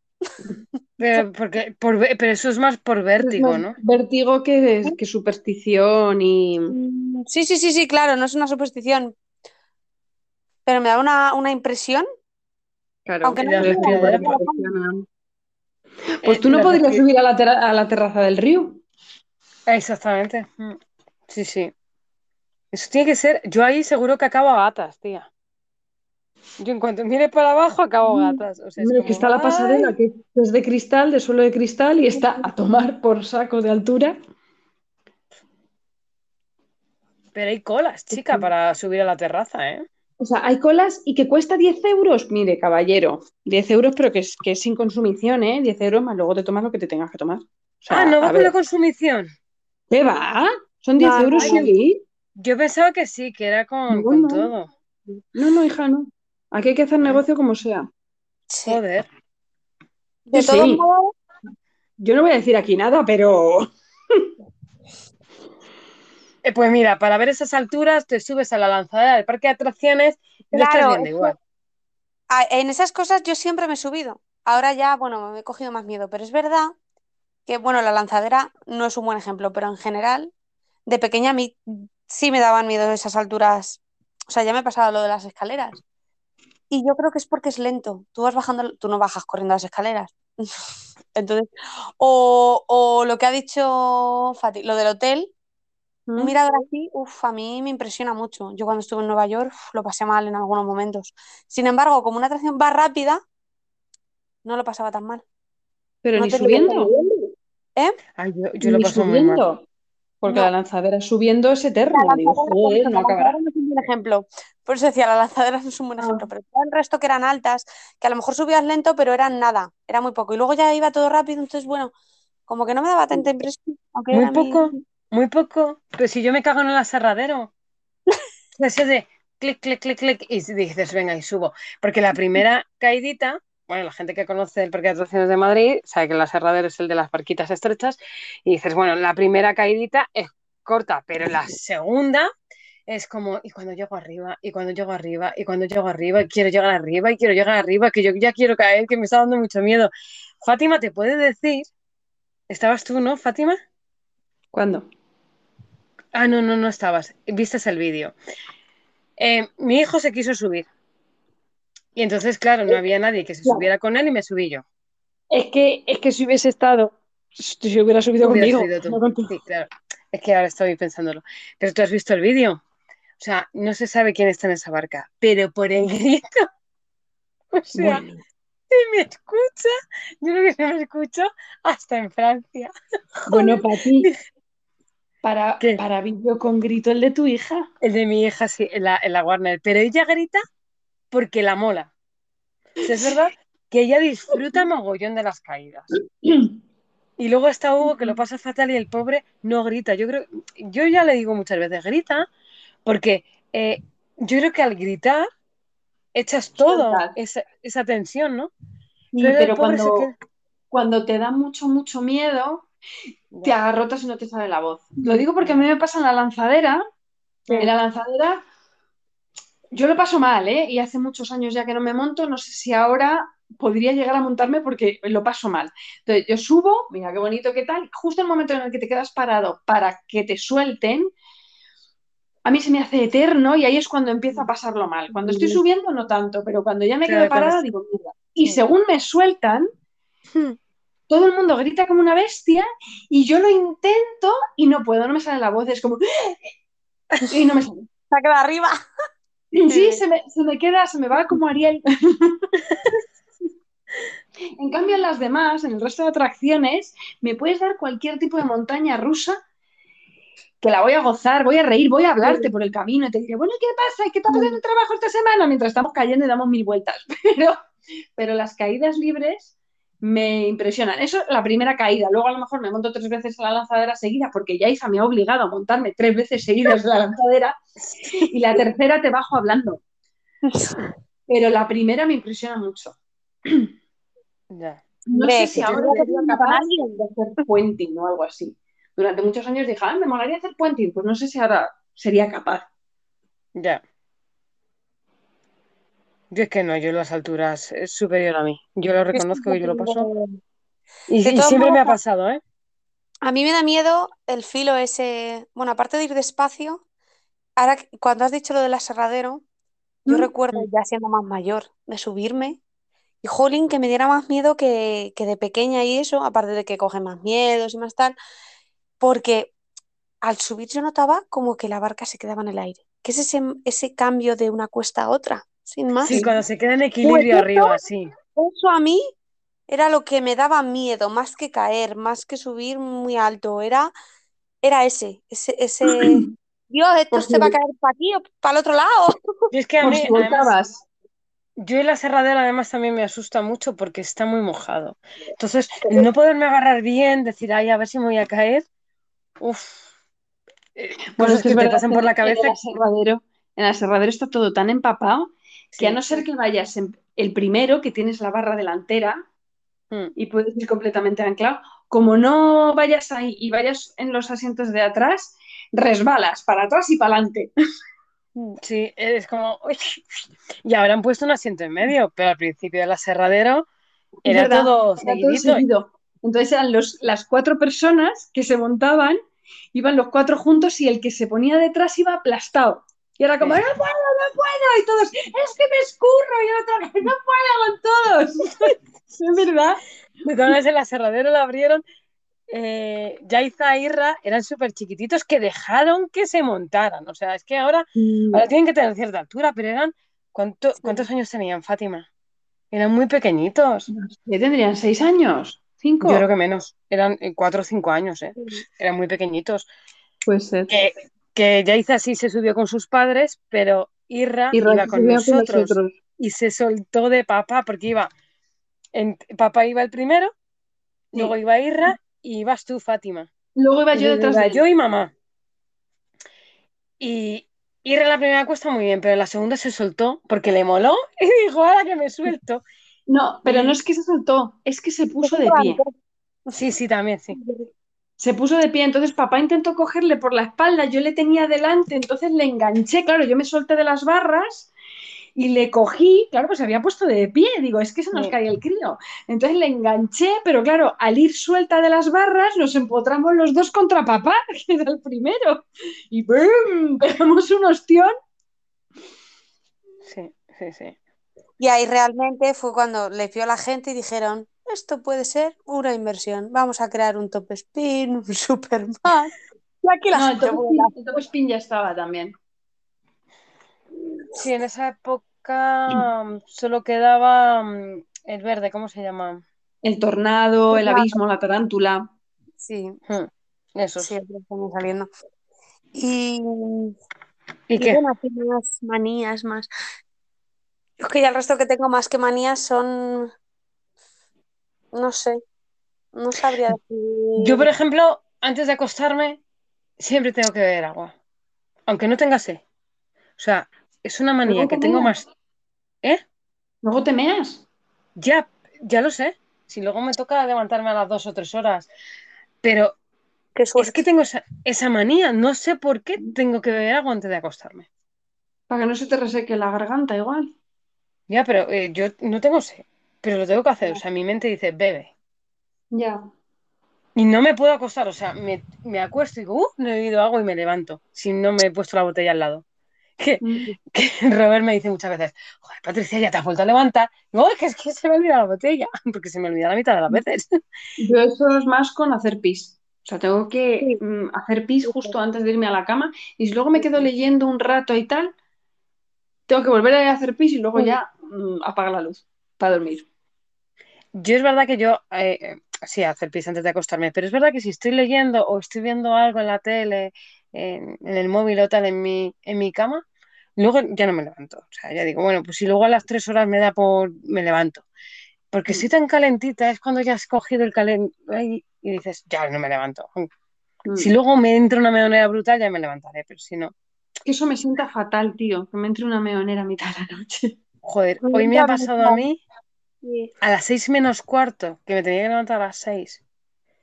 Pero, porque, por, pero eso es más por vértigo, ¿no? Vértigo que, que superstición y. Mm, Sí, sí, sí, sí, claro, no es una superstición. Pero me da una, una impresión. Claro, Aunque no me me Pues Eh, tú no podrías subir a la, a la terraza del río. Exactamente. Mm. Sí, sí. Eso tiene que ser. Yo ahí seguro que acabo a gatas, tía. Yo en cuanto mire para abajo, acabo a gatas. O sea, es como, que está la pasarela, que es de cristal, de suelo de cristal, y está a tomar por saco de altura. Pero hay colas, chica, para subir a la terraza, ¿eh? O sea, hay colas y que cuesta 10 euros. Mire, caballero, 10 euros, pero que es, que es sin consumición, ¿eh? 10 euros más luego te tomas lo que te tengas que tomar. O sea, ah, no va con la consumición. ¿qué va? Son 10 No, euros subir. Yo pensaba que sí, que era con, No, con no. todo. No, no, hija, no. Aquí hay que hacer negocio como sea. Sí. Joder. De Sí, todos modos, Yo no voy a decir aquí nada, pero Eh, pues mira, para ver esas alturas te subes a la lanzadera del parque de atracciones y lo estás Claro, viendo igual. en esas cosas yo siempre me he subido. Ahora ya, bueno, me he cogido más miedo, pero es verdad que, bueno, la lanzadera no es un buen ejemplo, pero en general, de pequeña a mí sí me daban miedo esas alturas. O sea, ya me he pasado lo de las escaleras. Y yo creo que es porque es lento. Tú vas bajando, tú no bajas corriendo las escaleras. Entonces, o, o lo que ha dicho Fati, lo del hotel, un ¿Mm? mirador así, uff, a mí me impresiona mucho. Yo cuando estuve en Nueva York uf, lo pasé mal en algunos momentos. Sin embargo, como una atracción va rápida, no lo pasaba tan mal. pero No ni subiendo. Ay, yo, yo lo paso muy mal. Porque No. la lanzadera subiendo es eterna. La Digo, joder, no acabará. lanzadera no es un buen ejemplo. Por eso decía, la lanzadera no es un buen Ah. ejemplo, pero el resto que eran altas, que a lo mejor subías lento, pero eran nada, era muy poco. Y luego ya iba todo rápido, entonces, bueno, como que no me daba tanta impresión. Aunque Muy poco, muy poco. Pero si yo me cago en el aserradero. Ese de clic, clic, clic, clic. Y dices, venga, y subo. Porque la primera caidita, bueno, la gente que conoce el Parque de Atracciones de Madrid sabe que el aserradero es el de las barquitas estrechas. Y dices, bueno, la primera caidita es corta, pero la segunda es como, y cuando llego arriba, y cuando llego arriba, y cuando llego arriba, y quiero llegar arriba, y quiero llegar arriba, que yo ya quiero caer, que me está dando mucho miedo. Fátima, ¿te puede decir? ¿Estabas tú, no, Fátima? ¿Cuándo? Ah, no, no, no estabas. Viste el vídeo. Eh, mi hijo se quiso subir. Y entonces, claro, no había nadie que se subiera con él y me subí yo. Es que, es que si hubiese estado, si hubiera subido conmigo. subido no. Sí, claro. Es que ahora estoy pensándolo. Pero tú has visto el vídeo. O sea, no se sabe quién está en esa barca, pero por el grito. O sea, Bueno, si me escucha, yo creo que se me escuchó hasta en Francia. bueno, para ti, para, ¿Qué? para vídeo con grito el de tu hija. El de mi hija, sí, en la, en la Warner. Pero ella grita porque la mola. O sea, es verdad que ella disfruta mogollón de las caídas. Y luego está Hugo que lo pasa fatal y el pobre no grita. Yo creo, yo ya le digo muchas veces, grita, porque eh, yo creo que al gritar echas todo esa, esa tensión, ¿no? Sí, pero cuando, queda- cuando te da mucho, mucho miedo, te agarrotas y no te sale la voz. Lo digo porque a mí me pasa en la lanzadera En la lanzadera, yo lo paso mal, ¿eh? Y hace muchos años ya que no me monto, no sé si ahora podría llegar a montarme porque lo paso mal. Entonces, yo subo, mira qué bonito, qué tal, justo el momento en el que te quedas parado para que te suelten, a mí se me hace eterno y ahí es cuando empiezo a pasarlo mal. Cuando estoy subiendo no tanto, pero cuando ya me quedo parada digo, mira. Y según me sueltan, hmm. todo el mundo grita como una bestia y yo lo intento y no puedo, no me sale la voz, es como... Y no me sale. Se queda Sí, se me, se me queda, se me va como Ariel. En cambio, en las demás, en el resto de atracciones, me puedes dar cualquier tipo de montaña rusa que la voy a gozar, voy a reír, voy a hablarte por el camino y te diré, bueno, ¿qué pasa? ¿Qué está pasando el trabajo esta semana? Mientras estamos cayendo y damos mil vueltas. Pero, pero las caídas libres me impresionan. Eso es la primera caída. Luego a lo mejor me monto tres veces a la lanzadera seguida porque Yaiza me ha obligado a montarme tres veces seguidas la lanzadera y la tercera te bajo hablando. Pero la primera me impresiona mucho. Ya. No sé si ahora sería capaz de hacer puenting o algo así durante muchos años dije, ah, me molaría hacer puenting, pues no sé si ahora sería capaz. Ya. Yo es que no, yo en las alturas es superior a mí. Yo lo reconozco y yo lo paso. Y, siempre me ha pasado, ¿eh? A mí me da miedo el filo ese. Bueno, aparte de ir despacio, ahora cuando has dicho lo del aserradero, yo mm. recuerdo ya siendo más mayor de subirme y jolín que me diera más miedo que, que de pequeña y eso, aparte de que coge más miedos y más tal, porque al subir yo notaba como que la barca se quedaba en el aire, que es ese, ese cambio de una cuesta a otra, sin más. Sí, cuando se queda en equilibrio pues arriba, sí. Eso a mí era lo que me daba miedo, más que caer, más que subir muy alto, era, era ese, ese, ese... Dios, esto se va a caer para aquí o para el otro lado. Y es que a mí, yo en la además también me asusta mucho porque está muy mojado. Entonces, no poderme agarrar bien, decir, ay, a ver si me voy a caer, Uf. Eh, bueno, es que, te pasan por la cabeza. En el, aserradero, en el aserradero está todo tan empapado que a no ser que vayas el primero, que tienes la barra delantera hmm. y puedes ir completamente anclado, como no vayas ahí y vayas en los asientos de atrás, resbalas para atrás y para adelante. Hmm. Sí, es como. Y ahora han puesto un asiento en medio, pero al principio del aserradero era, todo, seguido. Entonces eran los, las cuatro personas que se montaban iban los cuatro juntos y el que se ponía detrás iba aplastado. Y era como, no puedo, no puedo. Y todos, es que me escurro. Y el otro, no puedo con todos. es verdad. Maneras, el aserradero lo abrieron. Eh, Yaiza e Irra eran súper chiquititos que dejaron que se montaran. O sea, es que ahora, mm. ahora tienen que tener cierta altura, pero eran. ¿Cuántos años tenían, Fátima? Eran muy pequeñitos. ¿Qué tendrían? ¿Seis años? ¿Cinco? Yo creo que menos. Eran eh, cuatro o cinco años, ¿eh? Eran muy pequeñitos. Puede ser. Que, que Yaiza sí se subió con sus padres, pero Irra, iba con nosotros, y se soltó de papá porque iba. En, papá iba el primero, luego iba Irra y ibas tú, Fátima. Luego iba yo detrás de Yo y mamá. Y Irra la primera cuesta muy bien, pero la segunda se soltó porque le moló y dijo, ahora que me suelto. No, pero no es que se soltó, es que se puso de pie. Sí, sí, también, sí. Se puso de pie, entonces papá intentó cogerle por la espalda, yo le tenía delante, entonces le enganché, claro, yo me solté de las barras y le cogí, claro, pues se había puesto de pie, digo, es que se nos cae el crío. Entonces le enganché, pero claro, al ir suelta de las barras, nos empotramos los dos contra papá, que era el primero, y ¡bum! Pegamos un ostión. Sí, sí, sí. Y ahí realmente fue cuando le vio la gente y dijeron, esto puede ser una inversión, vamos a crear un top spin, un Superman. Y aquí la no, el, top spin, ya estaba también. Sí, en esa época mm, solo quedaba mm, el verde, ¿cómo se llama? El tornado, el abismo, la tarántula. Sí, hmm, eso. Sí, estamos saliendo. Y, ¿Y, qué? más manías, más. Es que ya el resto que tengo más que manías son. No sé. No sabría decir. Yo, por ejemplo, antes de acostarme, siempre tengo que beber agua. Aunque no tenga sed. O sea, es una manía que tengo más. ¿Eh? ¿Luego te meas? Ya, ya lo sé. Si luego me toca levantarme a las dos o tres horas. Pero Qué Es que tengo esa, esa manía, no sé por qué tengo que beber agua antes de acostarme. Para que no se te reseque la garganta igual. Ya, pero eh, yo no tengo sed, pero lo tengo que hacer. O sea, mi mente dice, bebe. Ya. Y no me puedo acostar, o sea, me, me acuesto y digo, uh, no he bebido agua y me levanto, si no me he puesto la botella al lado. Que, Mm. que Robert me dice muchas veces, joder, Patricia, ya te has vuelto a levantar. No, es que, es que se me olvida la botella, porque se me olvida la mitad de las veces. Yo eso es más con hacer pis. O sea, tengo que Sí. mm, hacer pis justo antes de irme a la cama y si luego me quedo leyendo un rato y tal, tengo que volver a hacer pis y luego ya mm, apagar la luz para dormir. Yo es verdad que yo, eh, eh, sí, hacer pis antes de acostarme, pero es verdad que si estoy leyendo o estoy viendo algo en la tele, en, en el móvil o tal, en mi, en mi cama, luego ya no me levanto. O sea, ya digo, bueno, pues si luego a las tres horas me da por, me levanto. Porque Mm. estoy tan calentita, es cuando ya has cogido el calent y dices, ya no me levanto. Mm. Si luego me entra una meonera brutal, ya me levantaré, pero si no, Que eso me sienta fatal, tío, que me entre una meonera a mitad de la noche. joder, hoy me ha pasado a mí Sí. a las seis menos cuarto, que me tenía que levantar a las seis.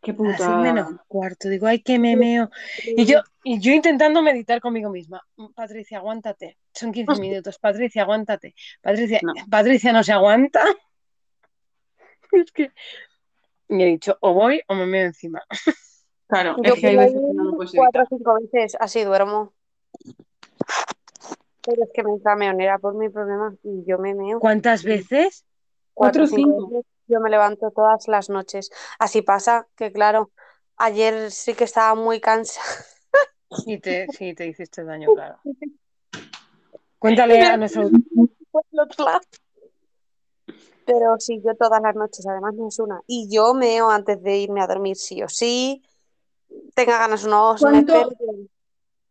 Qué A las seis menos puta. cuarto, digo, ay, que me meo. Y yo, y yo intentando meditar conmigo misma. Patricia, aguántate. Son 15 minutos. Patricia, aguántate. Patricia, No. Patricia no se aguanta. Es que y he dicho, o voy o me meo encima. Claro, Yo es que hay por ahí veces que no lo puedes cuatro o cinco veces así duermo. Pero es que me entra meonera por mi problema y yo me meo. ¿Cuántas veces? Cuatro cinco cinco. veces yo me levanto todas las noches. Así pasa que, claro, ayer sí que estaba muy cansada. Y te, sí, te hiciste daño, claro. Cuéntale a nuestro... Pero sí, yo todas las noches, además no es una. Y yo meo antes de irme a dormir, sí o sí. Tenga ganas o no,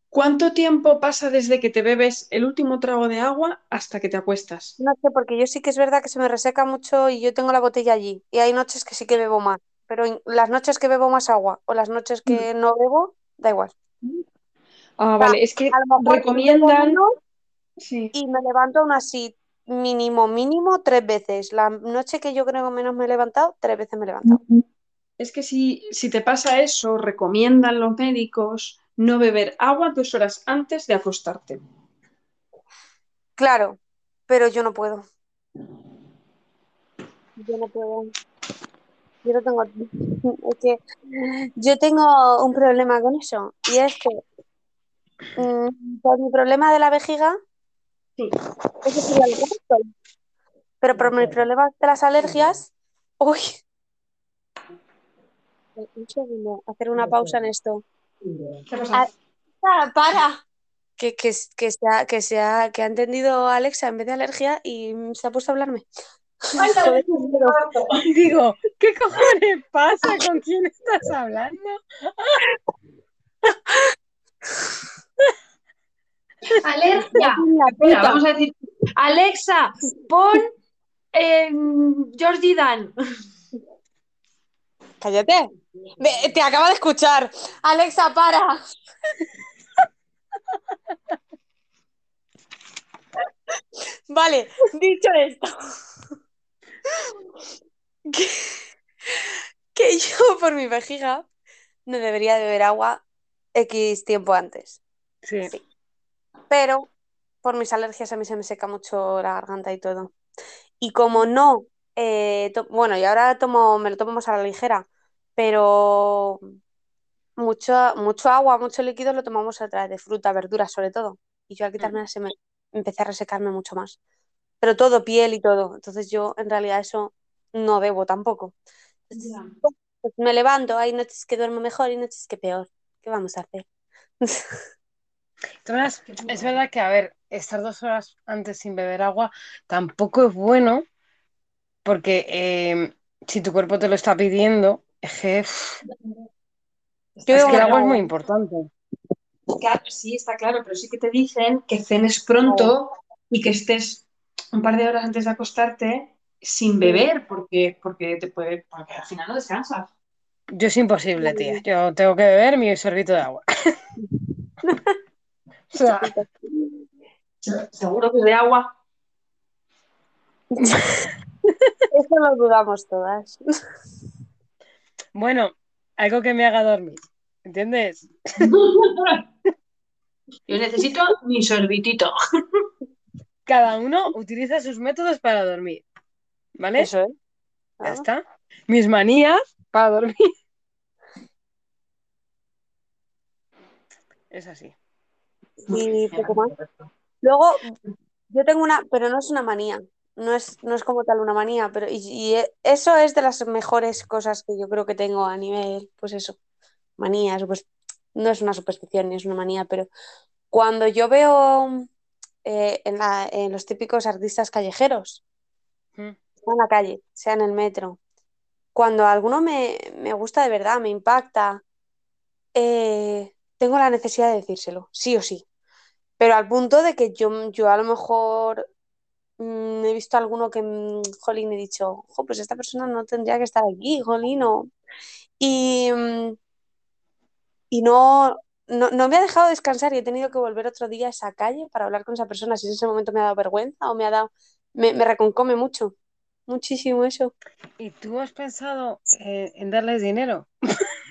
¿Cuánto, tiempo pasa desde que te bebes el último trago de agua hasta que te acuestas? No sé, porque yo sí que es verdad que se me reseca mucho y yo tengo la botella allí. Y hay noches que sí que bebo más. Pero las noches que bebo más agua o las noches que no bebo, da igual. Ah, O sea, vale, es que a lo mejor bebo recomiendan. Sí. y me levanto aún así, mínimo, mínimo, tres veces. La noche que yo creo que menos me he levantado, tres veces me he levantado. Es que si, si te pasa eso, recomiendan los médicos no beber agua dos horas antes de acostarte. Claro, pero yo no puedo. Yo no puedo. Yo no tengo. Es que yo tengo un problema con eso. Y es que mm, por mi problema de la vejiga, Sí. sería lo correcto. Pero por mi problema de las alergias, uy. Un segundo, hacer una pausa en esto. ¿Qué pasa? Ah, para, para. Que, que, que, se ha, que, se ha, que ha entendido Alexa en vez de alergia y se ha puesto a hablarme. Digo, ¿qué cojones pasa? ¿Con quién estás hablando? Alergia. Vamos a decir, Alexa, pon eh, Georgie Dan. Cállate. Ve, te acaba de escuchar. Alexa, para. Vale, dicho esto. Que, que yo por mi vejiga no debería beber agua X tiempo antes. Sí. Pero por mis alergias a mí se me seca mucho la garganta y todo. Y como no, eh, bueno, y ahora tomo, me lo tomo más a la ligera, pero mucho, mucho agua, mucho líquido lo tomamos a través de fruta, verduras sobre todo. Y yo al quitarme se me empecé a resecarme mucho más. Pero todo, piel y todo. Entonces yo en realidad eso no debo tampoco. Entonces, pues me levanto, hay noches que duermo mejor y noches que peor. ¿Qué vamos a hacer? Es verdad que, a ver, estar dos horas antes sin beber agua tampoco es bueno, porque eh, si tu cuerpo te lo está pidiendo, es que, Yo es que el agua es muy importante. Claro, sí, está claro, pero sí que te dicen que cenes pronto y que estés un par de horas antes de acostarte sin beber, porque, porque, te puede, porque al final no descansas. Yo es imposible, tía. Yo tengo que beber mi sorbito de agua. O sea, Seguro que es de agua. Eso lo dudamos todas. Bueno, algo que me haga dormir. ¿entiendes? Yo necesito mi sorbitito. Cada uno utiliza sus métodos para dormir, ¿vale? Eso es. Ya Ah. está. Mis manías para dormir. Es así. Y poco más. Luego, yo tengo una, pero no es una manía. No es, no es como tal una manía, pero y, y eso es de las mejores cosas que yo creo que tengo a nivel, pues eso, manías, pues no es una superstición ni es una manía, pero cuando yo veo eh, en, la- en los típicos artistas callejeros, Mm. sea en la calle, sea en el metro, cuando alguno me, me gusta de verdad, me impacta, eh, tengo la necesidad de decírselo, sí o sí. Pero al punto de que yo, yo a lo mejor mm, he visto alguno que, mm, jolín, he dicho, jo, pues esta persona no tendría que estar aquí, jolín, o... Y, mm, y no, no, no me ha dejado descansar y he tenido que volver otro día a esa calle para hablar con esa persona. Si en ese momento me ha dado vergüenza o me ha dado... Me, me reconcome mucho, muchísimo eso. ¿Y tú has pensado eh, en darles dinero?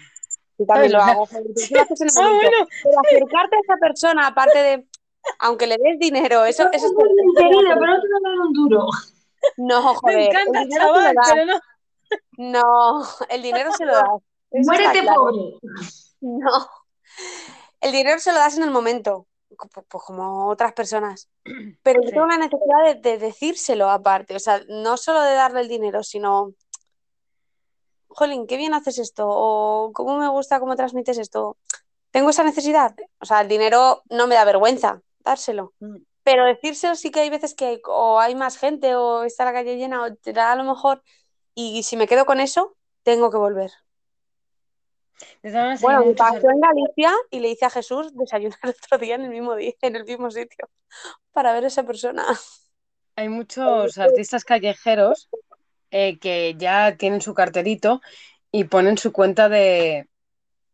Y también lo hago, Ah, Pero acercarte a esa persona, aparte de, aunque le des dinero, eso, eso es Querida, pero no te dar un duro. No, me joder, el encanta, chaval, lo pero no. No, el dinero se lo das. Eso Muérete claro. pobre. No, el dinero se lo das en el momento, co- pues como otras personas. Pero yo tengo la necesidad de, de decírselo aparte, o sea, no solo de darle el dinero, sino, jolín, qué bien haces esto, o cómo me gusta cómo transmites esto. Tengo esa necesidad, o sea, el dinero no me da vergüenza dárselo, Mm. pero decírselo sí que hay veces que o hay más gente o está la calle llena o te da a lo mejor, y si me quedo con eso, tengo que volver. Bueno, me pasó en Galicia y le hice a Jesús desayunar otro día en el mismo día, en el mismo sitio, para ver a esa persona. Hay muchos artistas callejeros eh, que ya tienen su cartelito y ponen su cuenta de,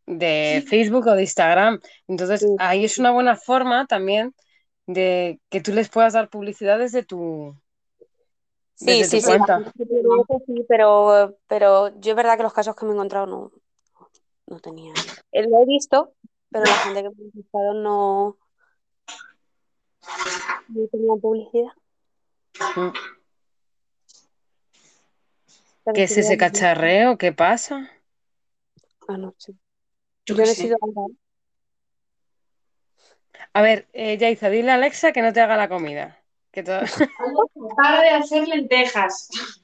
de Facebook o de Instagram. Entonces, Sí. ahí es una buena forma también de que tú les puedas dar publicidad desde tu, Sí, desde sí, tu sí, cuenta. sí, pero, pero yo es verdad que los casos que me he encontrado no, no tenían. Eh, Lo he visto, pero la gente que me ha contestado no, no tenía publicidad. ¿Qué es ese cacharreo? ¿Qué pasa? Ah, no sé. Yo sé. andar. A ver, eh, Yaiza, dile a Alexa que no te haga la comida. Que to- Para de hacer lentejas.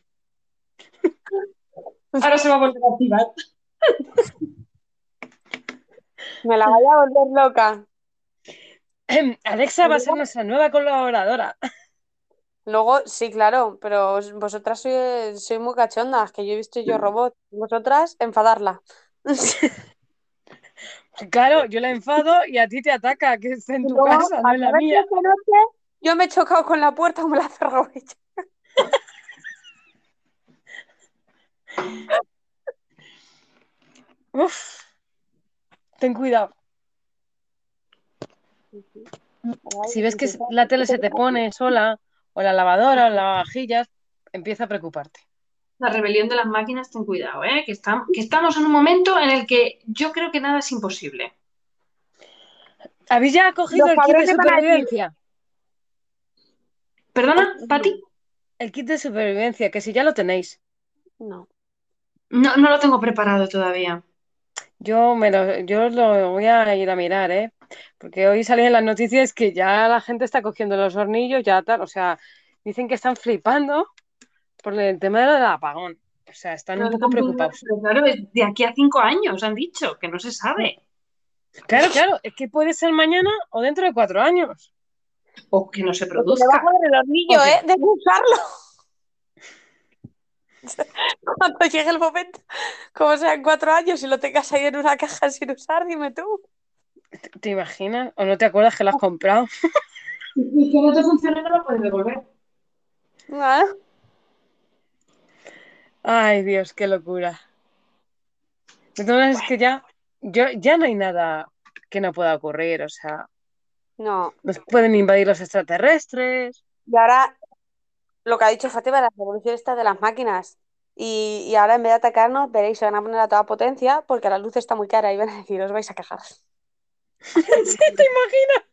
Ahora se va a volver a activar. Me la vaya a volver loca. Alexa va a ser nuestra nueva colaboradora. Luego, sí, claro, pero os- vosotras sois, sois muy cachondas, que yo he visto yo robot. Vosotras, enfadarla. Claro, yo la enfado y a ti te ataca, que esté en tu casa, no en la mía. noche, yo me he chocado con la puerta o me la ha cerrado ella. Uf, ten cuidado. Si ves que la tele se te pone sola, o la lavadora, o la lavavajillas, empieza a preocuparte. La rebelión de las máquinas, ten cuidado, ¿eh? Que, estamos, que estamos en un momento en el que yo creo que nada es imposible. ¿Habéis ya cogido Los el kit de supervivencia? ¿Perdona, Pati? El kit de supervivencia, que si ya lo tenéis. No. No, no lo tengo preparado todavía. Yo me lo, yo lo voy a ir a mirar, ¿eh? Porque hoy salían las noticias que ya la gente está cogiendo los hornillos, ya tal, o sea, dicen que están flipando por el tema del apagón. O sea, están un poco preocupados. Pero claro, es de aquí a cinco años han dicho, que no se sabe. Claro, claro, es que puede ser mañana o dentro de cuatro años. O que no se produzca. joder el hornillo. ¿eh? De usarlo. Cuando llegue el momento, como sea en cuatro años, y lo tengas ahí en una caja sin usar, dime tú. ¿Te, te imaginas? ¿O no te acuerdas que lo has comprado? Y que no te funcione, no lo puedes devolver. Ah, Ay, Dios, qué locura. Maneras, es que ya, yo, ya no hay nada que no pueda ocurrir. O sea, No. nos pueden invadir los extraterrestres. Y ahora, lo que ha dicho Fátima, la revolución esta de las máquinas. Y, y ahora en vez de atacarnos, veréis, se van a poner a toda potencia porque la luz está muy cara y van a decir, os vais a quejar. sí, te imaginas.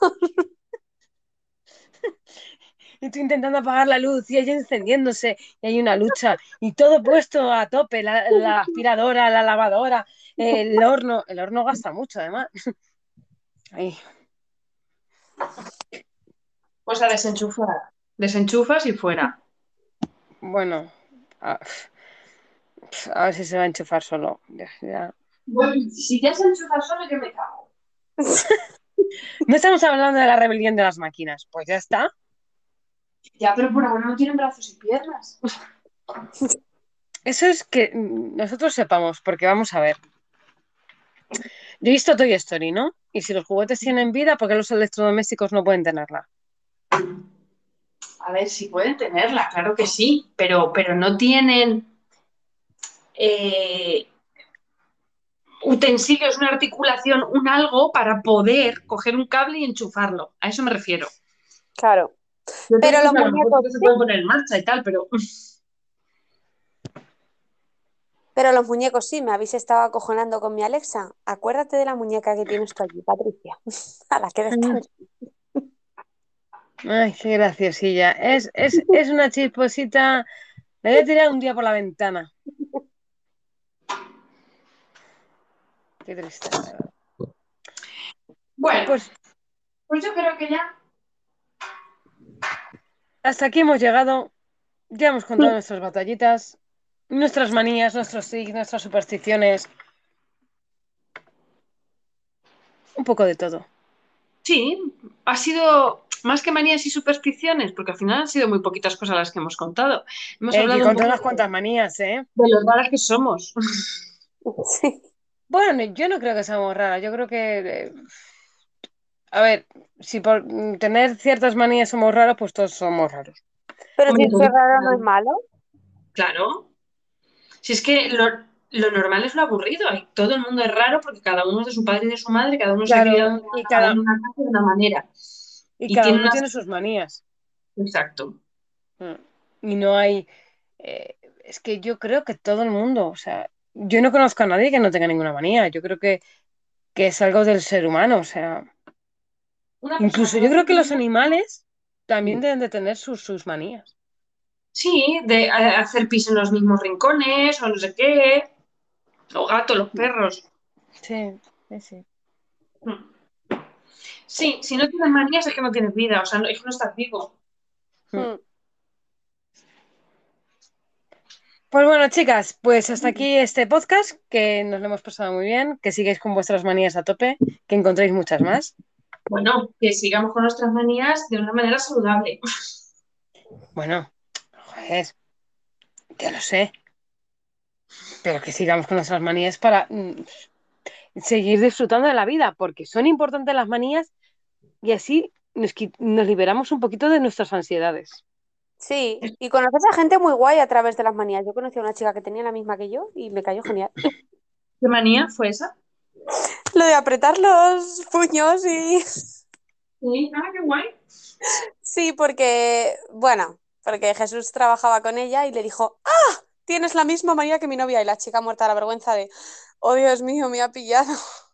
y tú intentando apagar la luz y ella encendiéndose y hay una lucha y todo puesto a tope, la, la aspiradora, la lavadora, el horno, el horno gasta mucho además. Ahí. Pues a desenchufar. Desenchufas y fuera. Bueno, a, a ver si se va a enchufar solo. Ya, ya. Bueno, si ya se enchufa solo, yo me cago. No estamos hablando de la rebelión de las máquinas, pues ya está. Ya, pero por ahora no tienen brazos y piernas. Eso es que nosotros sepamos, porque vamos a ver. Yo he visto Toy Story, ¿no? Y si los juguetes tienen vida, ¿por qué los electrodomésticos no pueden tenerla? A ver, si pueden tenerla, claro que sí, pero, pero no tienen eh, utensilios, una articulación, un algo para poder coger un cable y enchufarlo. A eso me refiero. Claro. Yo Pero los muñecos se pueden poner en marcha y tal, pero Pero los muñecos sí, me habéis estado acojonando con mi Alexa. Acuérdate de la muñeca que tienes tú allí, Patricia. A la que descanse. Ay, qué graciosilla. Es, es, es una chisposita. Le voy a tirar un día por la ventana. Qué triste. la verdad. bueno, Pues pues yo creo que ya. Hasta aquí hemos llegado. Ya hemos contado nuestras batallitas, nuestras manías, nuestros tics, nuestras supersticiones. Un poco de todo. Sí, ha sido más que manías y supersticiones, porque al final han sido muy poquitas cosas las que hemos contado. Hemos Eh, y hablado un poco unas cuantas manías, ¿eh? de lo raras que somos. Sí. Bueno, yo no creo que seamos raras. Yo creo que. A ver, si por tener ciertas manías somos raros, pues todos somos raros. Pero si ser raro no es malo. Claro. Si es que lo, lo normal es lo aburrido. Todo el mundo es raro porque cada uno es de su padre y de su madre, cada uno se ha criado y cada- de una manera. Y Y cada tiene uno unas- tiene sus manías. Exacto. Mm. Y no hay. eh, es que yo creo que todo el mundo, o sea, yo no conozco a nadie que no tenga ninguna manía. Yo creo que, que es algo del ser humano. O sea, Una incluso yo creo que los animales también deben de tener sus, sus manías. Sí, de eh, hacer pis en los mismos rincones o no sé qué. Los gatos, los perros. Sí, sí, sí. Sí, si no tienes manías es que no tienes vida, o sea, no- es que no estás vivo. Mm. Mm. Pues bueno, chicas, pues hasta aquí este podcast, que nos lo hemos pasado muy bien, que sigáis con vuestras manías a tope, que encontréis muchas más. Bueno, que sigamos con nuestras manías de una manera saludable. Bueno, joder, ya lo sé. Pero que sigamos con nuestras manías para mm, seguir disfrutando de la vida, porque son importantes las manías y así nos, nos liberamos un poquito de nuestras ansiedades. Sí, y conoces a gente muy guay a través de las manías. Yo conocí a una chica que tenía la misma que yo y me cayó genial. ¿Qué manía fue esa? Lo de apretar los puños y... Sí, ah, qué guay. Sí, porque, bueno, porque Jesús trabajaba con ella y le dijo, ¡Ah! Tienes la misma manía que mi novia. Y la chica muerta de la vergüenza de, oh Dios mío, me ha pillado.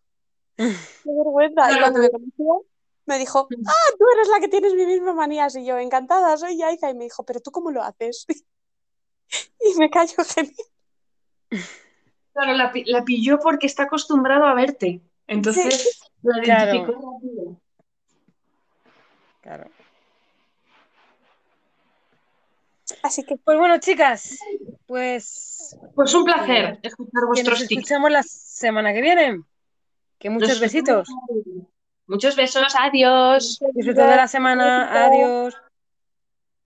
Qué vergüenza. Y cuando me conoció, me dijo, ¡Ah! Tú eres la que tienes mi misma manía. Y yo, encantada, soy Yaika. Y me dijo, ¿pero tú cómo lo haces? Y me cayó genial. Claro, la, la pilló porque está acostumbrado a verte. Entonces, la Claro. identificó rápido. Claro. Así que, Pues bueno, chicas, pues Pues un placer escuchar que nos vuestros tips. escuchamos la semana que viene. Que muchos Nos besitos. Muchos besos, adiós. Disfruten de la semana. Adiós.